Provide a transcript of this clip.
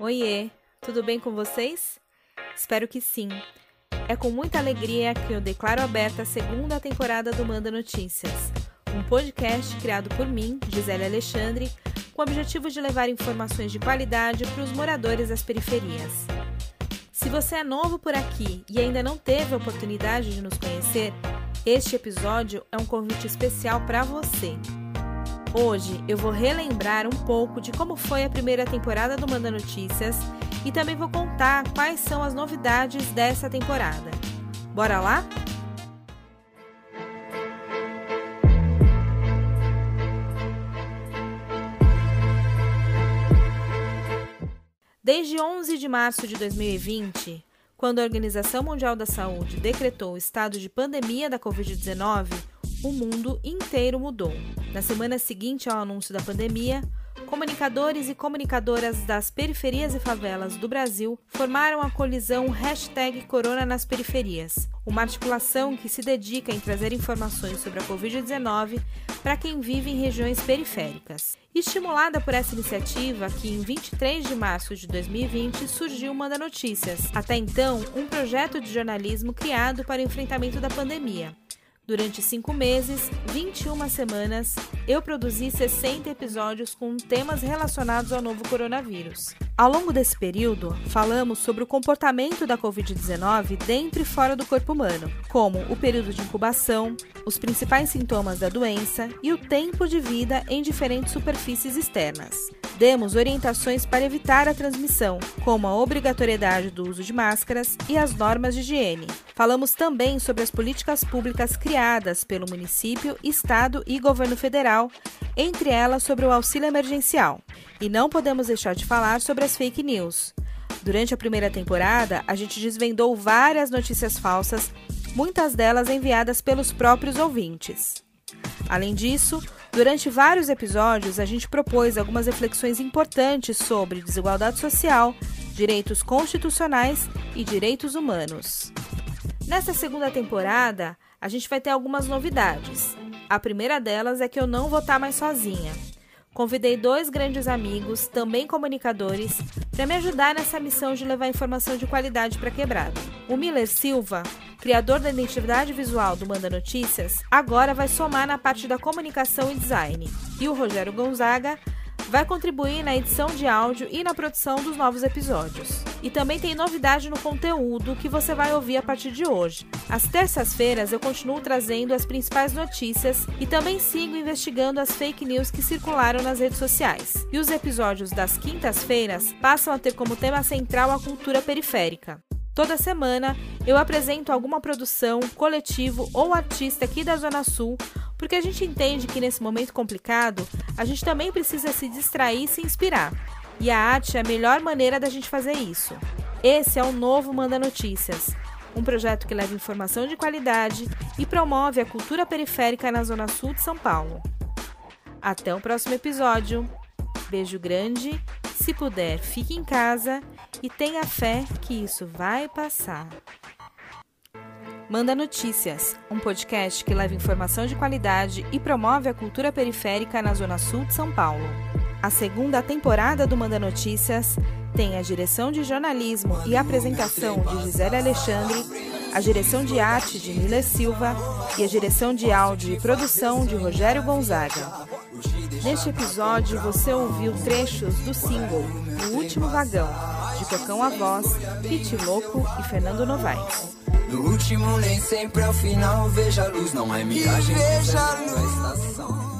Oiê, tudo bem com vocês? Espero que sim. É com muita alegria que eu declaro aberta a segunda temporada do Manda Notícias, um podcast criado por mim, Gisele Alexandre, com o objetivo de levar informações de qualidade para os moradores das periferias. Se você é novo por aqui e ainda não teve a oportunidade de nos conhecer, este episódio é um convite especial para você. Hoje eu vou relembrar um pouco de como foi a primeira temporada do Manda Notícias e também vou contar quais são as novidades dessa temporada. Bora lá? Desde 11 de março de 2020, quando a Organização Mundial da Saúde decretou o estado de pandemia da Covid-19, o mundo inteiro mudou. Na semana seguinte ao anúncio da pandemia, comunicadores e comunicadoras das periferias e favelas do Brasil formaram a colisão Hashtag Corona nas Periferias, uma articulação que se dedica em trazer informações sobre a Covid-19 para quem vive em regiões periféricas. Estimulada por essa iniciativa, que em 23 de março de 2020 surgiu Manda Notícias, até então um projeto de jornalismo criado para o enfrentamento da pandemia. Durante cinco meses, 21 semanas, eu produzi 60 episódios com temas relacionados ao novo coronavírus. Ao longo desse período, falamos sobre o comportamento da Covid-19 dentro e fora do corpo humano, como o período de incubação, os principais sintomas da doença e o tempo de vida em diferentes superfícies externas. Demos orientações para evitar a transmissão, como a obrigatoriedade do uso de máscaras e as normas de higiene. Falamos também sobre as políticas públicas criadas pelo município, estado e governo federal, entre elas sobre o auxílio emergencial. E não podemos deixar de falar sobre as fake news. Durante a primeira temporada, a gente desvendou várias notícias falsas, muitas delas enviadas pelos próprios ouvintes. Além disso, durante vários episódios, a gente propôs algumas reflexões importantes sobre desigualdade social, direitos constitucionais e direitos humanos. Nesta segunda temporada, a gente vai ter algumas novidades. A primeira delas é que eu não vou estar mais sozinha. Convidei dois grandes amigos, também comunicadores, para me ajudar nessa missão de levar informação de qualidade para quebrada. O Miller Silva, criador da identidade visual do Manda Notícias, agora vai somar na parte da comunicação e design. E o Rogério Gonzaga vai contribuir na edição de áudio e na produção dos novos episódios. E também tem novidade no conteúdo que você vai ouvir a partir de hoje. Às terças-feiras eu continuo trazendo as principais notícias e também sigo investigando as fake news que circularam nas redes sociais. E os episódios das quintas-feiras passam a ter como tema central a cultura periférica. Toda semana eu apresento alguma produção, coletivo ou artista aqui da Zona Sul porque a gente entende que nesse momento complicado, a gente também precisa se distrair e se inspirar. E a arte é a melhor maneira da gente fazer isso. Esse é o novo Manda Notícias, um projeto que leva informação de qualidade e promove a cultura periférica na Zona Sul de São Paulo. Até o próximo episódio. Beijo grande. Se puder, fique em casa e tenha fé que isso vai passar. Manda Notícias, um podcast que leva informação de qualidade e promove a cultura periférica na Zona Sul de São Paulo. A segunda temporada do Manda Notícias tem a direção de jornalismo e apresentação de Gisele Alexandre, a direção de arte de Miller Silva e a direção de áudio e produção de Rogério Gonzaga. Neste episódio, você ouviu trechos do single O Último Vagão, de Cocão a Voz, Pete Louco e Fernando Novaes. No último nem sempre é o final, veja a luz, não é miragem. Veja a luz.